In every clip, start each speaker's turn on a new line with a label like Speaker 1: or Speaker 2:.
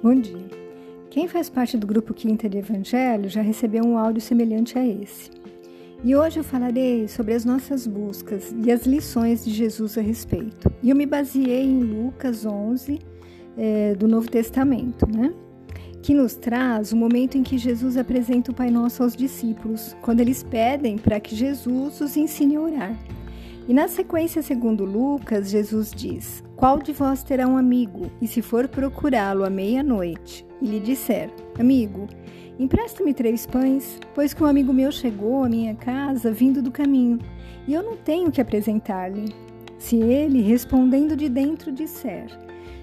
Speaker 1: Bom dia. Quem faz parte do grupo Quinta de Evangelho já recebeu um áudio semelhante a esse. E hoje eu falarei sobre as nossas buscas e as lições de Jesus a respeito. E eu me baseei em Lucas 11, é, do Novo Testamento, né? Que nos traz o momento em que Jesus apresenta o Pai Nosso aos discípulos, quando eles pedem para que Jesus os ensine a orar. E na sequência, segundo Lucas, Jesus diz: Qual de vós terá um amigo, e se for procurá-lo à meia-noite, e lhe disser: Amigo, empresta-me três pães, pois que um amigo meu chegou à minha casa vindo do caminho, e eu não tenho que apresentar-lhe. Se ele, respondendo de dentro, disser: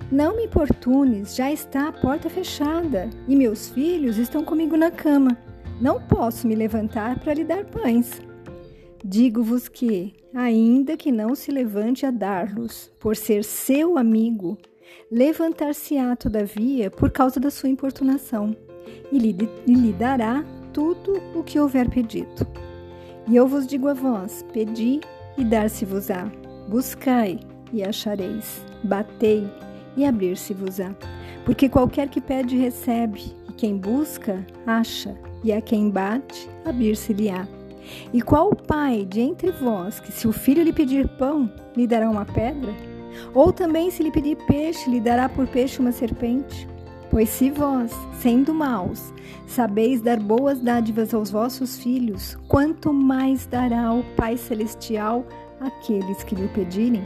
Speaker 1: Não me importunes, já está a porta fechada, e meus filhos estão comigo na cama. Não posso me levantar para lhe dar pães. Digo-vos que, ainda que não se levante a dar-los, por ser seu amigo, levantar-se-á, todavia, por causa da sua importunação, e lhe, lhe dará tudo o que houver pedido. E eu vos digo a vós: pedi e dar-se-vos-á, buscai e achareis, batei e abrir-se-vos-á. Porque qualquer que pede, recebe, e quem busca, acha, e a quem bate, abrir-se-lhe-á. E qual o pai de entre vós que, se o filho lhe pedir pão, lhe dará uma pedra? Ou também, se lhe pedir peixe, lhe dará por peixe uma serpente? Pois se vós, sendo maus, sabeis dar boas dádivas aos vossos filhos, quanto mais dará o Pai Celestial àqueles que lhe pedirem?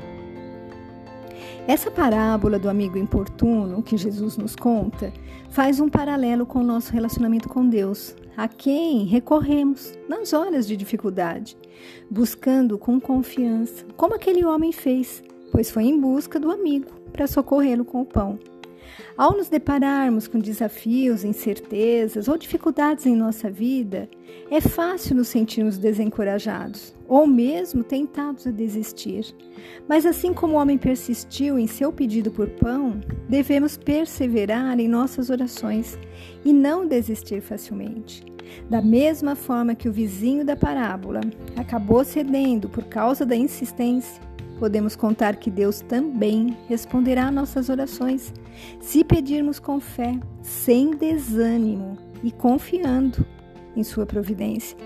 Speaker 1: Essa parábola do amigo importuno que Jesus nos conta faz um paralelo com o nosso relacionamento com Deus, a quem recorremos nas horas de dificuldade, buscando com confiança, como aquele homem fez, pois foi em busca do amigo para socorrê-lo com o pão. Ao nos depararmos com desafios, incertezas ou dificuldades em nossa vida, é fácil nos sentirmos desencorajados ou mesmo tentados a desistir. Mas assim como o homem persistiu em seu pedido por pão, devemos perseverar em nossas orações e não desistir facilmente. Da mesma forma que o vizinho da parábola acabou cedendo por causa da insistência, podemos contar que Deus também responderá nossas orações se pedirmos com fé, sem desânimo e confiando em Sua providência,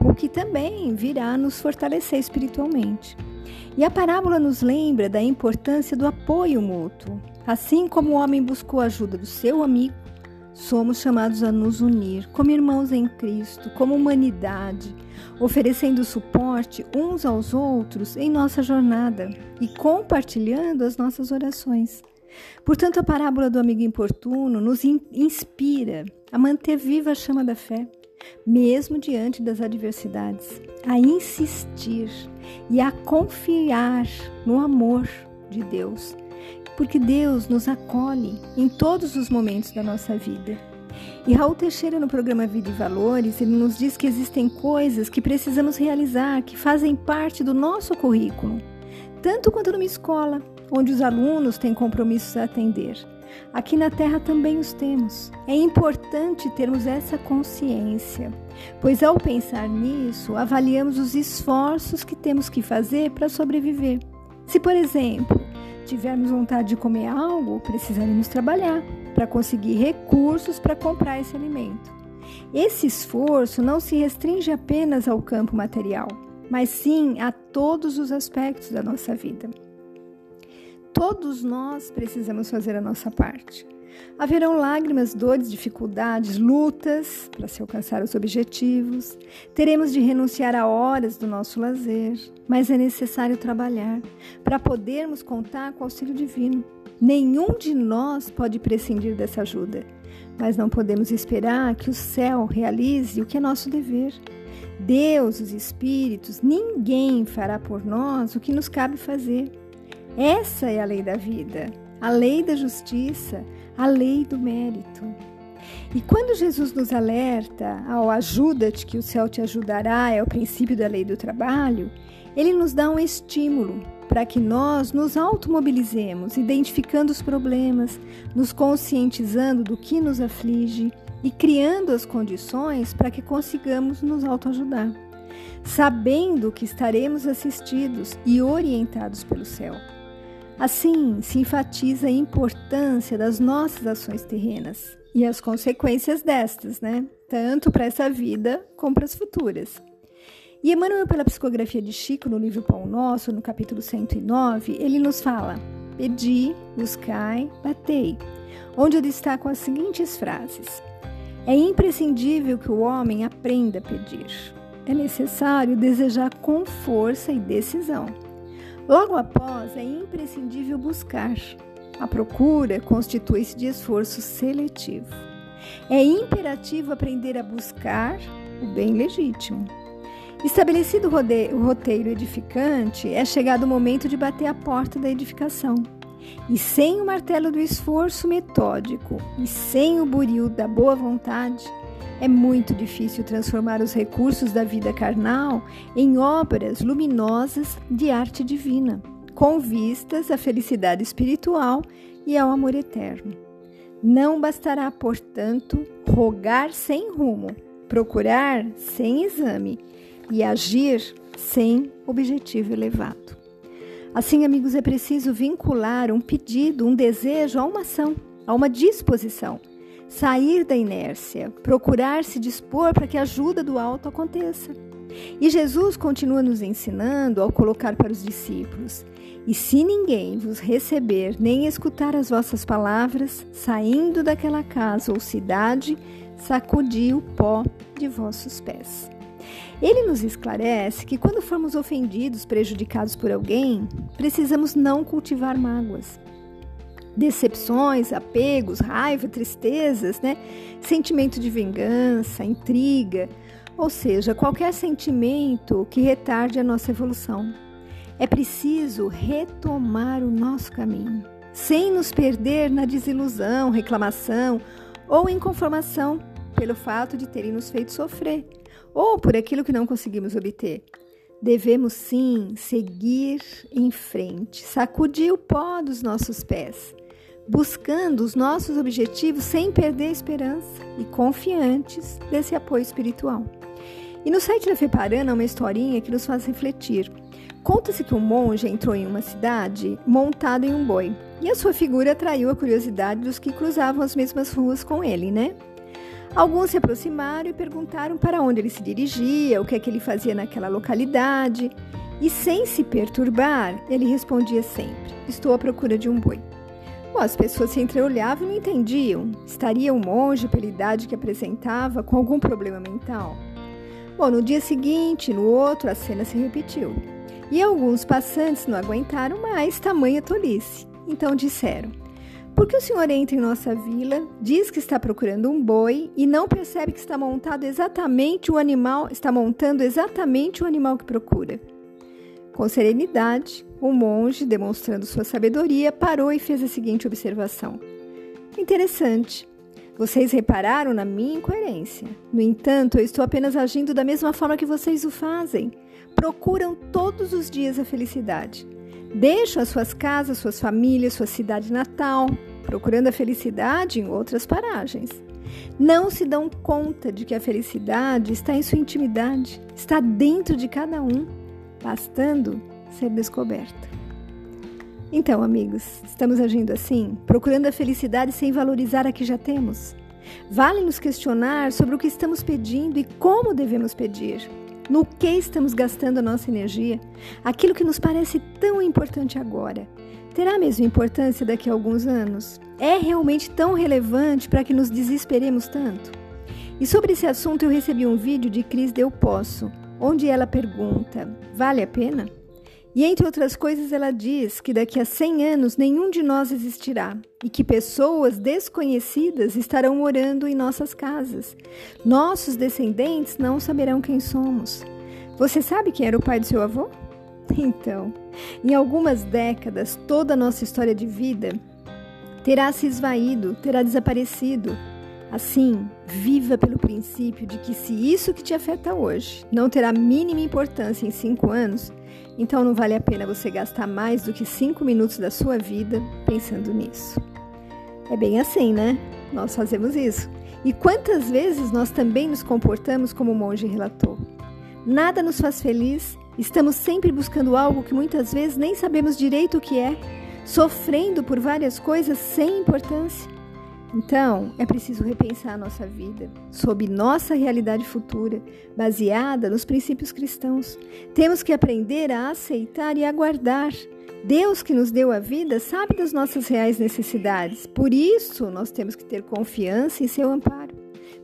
Speaker 1: o que também virá nos fortalecer espiritualmente. E a parábola nos lembra da importância do apoio mútuo. Assim como o homem buscou a ajuda do seu amigo, somos chamados a nos unir como irmãos em Cristo, como humanidade, oferecendo suporte uns aos outros em nossa jornada e compartilhando as nossas orações. Portanto, a parábola do amigo importuno nos inspira a manter viva a chama da fé, mesmo diante das adversidades, a insistir e a confiar no amor de Deus, porque Deus nos acolhe em todos os momentos da nossa vida. E Raul Teixeira, no programa Vida e Valores, ele nos diz que existem coisas que precisamos realizar, que fazem parte do nosso currículo, tanto quanto numa escola, onde os alunos têm compromissos a atender. Aqui na Terra também os temos. É importante termos essa consciência, pois ao pensar nisso, avaliamos os esforços que temos que fazer para sobreviver. Se, por exemplo, tivermos vontade de comer algo, precisaremos trabalhar para conseguir recursos para comprar esse alimento. Esse esforço não se restringe apenas ao campo material, mas sim a todos os aspectos da nossa vida. Todos nós precisamos fazer a nossa parte. Haverão lágrimas, dores, dificuldades, lutas para se alcançar os objetivos. Teremos de renunciar a horas do nosso lazer, mas é necessário trabalhar para podermos contar com o auxílio divino. Nenhum de nós pode prescindir dessa ajuda, mas não podemos esperar que o céu realize o que é nosso dever. Deus, os espíritos, ninguém fará por nós o que nos cabe fazer. Essa é a lei da vida, a lei da justiça, a lei do mérito. E quando Jesus nos alerta ao ajuda-te que o céu te ajudará, é o princípio da lei do trabalho, ele nos dá um estímulo para que nós nos automobilizemos, identificando os problemas, nos conscientizando do que nos aflige e criando as condições para que consigamos nos autoajudar, sabendo que estaremos assistidos e orientados pelo céu. Assim, se enfatiza a importância das nossas ações terrenas e as consequências destas, né? Tanto para essa vida como para as futuras. E Emmanuel, pela psicografia de Chico, no livro Pão Nosso, no capítulo 109, ele nos fala: Pedi, buscai, batei, onde eu destaco as seguintes frases: É imprescindível que o homem aprenda a pedir. É necessário desejar com força e decisão. Logo após, é imprescindível buscar. A procura constitui-se de esforço seletivo. É imperativo aprender a buscar o bem legítimo. Estabelecido o roteiro edificante, é chegado o momento de bater a porta da edificação. E sem o martelo do esforço metódico e sem o buril da boa vontade, é muito difícil transformar os recursos da vida carnal em obras luminosas de arte divina, com vistas à felicidade espiritual e ao amor eterno. Não bastará, portanto, rogar sem rumo, procurar sem exame e agir sem objetivo elevado. Assim, amigos, é preciso vincular um pedido, um desejo a uma ação, a uma disposição sair da inércia, procurar se dispor para que a ajuda do alto aconteça. E Jesus continua nos ensinando ao colocar para os discípulos: E se ninguém vos receber nem escutar as vossas palavras, saindo daquela casa ou cidade, sacudi o pó de vossos pés. Ele nos esclarece que quando formos ofendidos, prejudicados por alguém, precisamos não cultivar mágoas decepções, apegos, raiva, tristezas, né? Sentimento de vingança, intriga, ou seja, qualquer sentimento que retarde a nossa evolução. É preciso retomar o nosso caminho, sem nos perder na desilusão, reclamação ou inconformação pelo fato de terem nos feito sofrer ou por aquilo que não conseguimos obter. Devemos sim seguir em frente, sacudir o pó dos nossos pés buscando os nossos objetivos sem perder a esperança e confiantes desse apoio espiritual. E no site da Feparana há uma historinha que nos faz refletir. Conta-se que um monge entrou em uma cidade montado em um boi, e a sua figura atraiu a curiosidade dos que cruzavam as mesmas ruas com ele, né? Alguns se aproximaram e perguntaram para onde ele se dirigia, o que é que ele fazia naquela localidade, e sem se perturbar, ele respondia sempre: Estou à procura de um boi. As pessoas se entreolhavam e não entendiam. Estaria o monge, pela idade que apresentava, com algum problema mental? Bom, no dia seguinte, no outro, a cena se repetiu. E alguns passantes não aguentaram mais tamanha tolice. Então disseram: Por que o senhor entra em nossa vila, diz que está procurando um boi e não percebe que está montado exatamente o animal, está montando exatamente o animal que procura? Com serenidade, o monge, demonstrando sua sabedoria, parou e fez a seguinte observação: Interessante. Vocês repararam na minha incoerência. No entanto, eu estou apenas agindo da mesma forma que vocês o fazem. Procuram todos os dias a felicidade. Deixam as suas casas, suas famílias, sua cidade natal, procurando a felicidade em outras paragens. Não se dão conta de que a felicidade está em sua intimidade, está dentro de cada um bastando ser descoberta. Então, amigos, estamos agindo assim, procurando a felicidade sem valorizar a que já temos? Vale nos questionar sobre o que estamos pedindo e como devemos pedir. No que estamos gastando a nossa energia? Aquilo que nos parece tão importante agora. Terá a mesma importância daqui a alguns anos? É realmente tão relevante para que nos desesperemos tanto? E sobre esse assunto eu recebi um vídeo de Cris Del Poço, onde ela pergunta: vale a pena? E entre outras coisas, ela diz que daqui a 100 anos nenhum de nós existirá e que pessoas desconhecidas estarão morando em nossas casas. Nossos descendentes não saberão quem somos. Você sabe quem era o pai do seu avô? Então, em algumas décadas, toda a nossa história de vida terá se esvaído, terá desaparecido. Assim, viva pelo princípio de que se isso que te afeta hoje não terá mínima importância em cinco anos, então não vale a pena você gastar mais do que cinco minutos da sua vida pensando nisso. É bem assim, né? Nós fazemos isso. E quantas vezes nós também nos comportamos como o monge relatou? Nada nos faz feliz, estamos sempre buscando algo que muitas vezes nem sabemos direito o que é sofrendo por várias coisas sem importância. Então, é preciso repensar a nossa vida sob nossa realidade futura, baseada nos princípios cristãos. Temos que aprender a aceitar e aguardar. Deus que nos deu a vida sabe das nossas reais necessidades, por isso nós temos que ter confiança em seu amparo,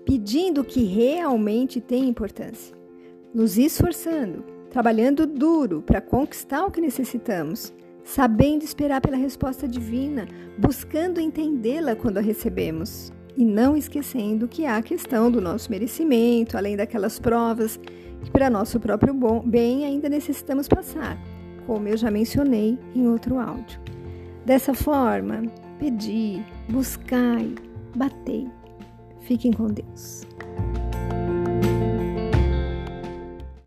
Speaker 1: pedindo o que realmente tem importância, nos esforçando, trabalhando duro para conquistar o que necessitamos sabendo esperar pela resposta divina, buscando entendê-la quando a recebemos. E não esquecendo que há a questão do nosso merecimento, além daquelas provas que, para nosso próprio bem, ainda necessitamos passar, como eu já mencionei em outro áudio. Dessa forma, pedi, buscai, batei. Fiquem com Deus.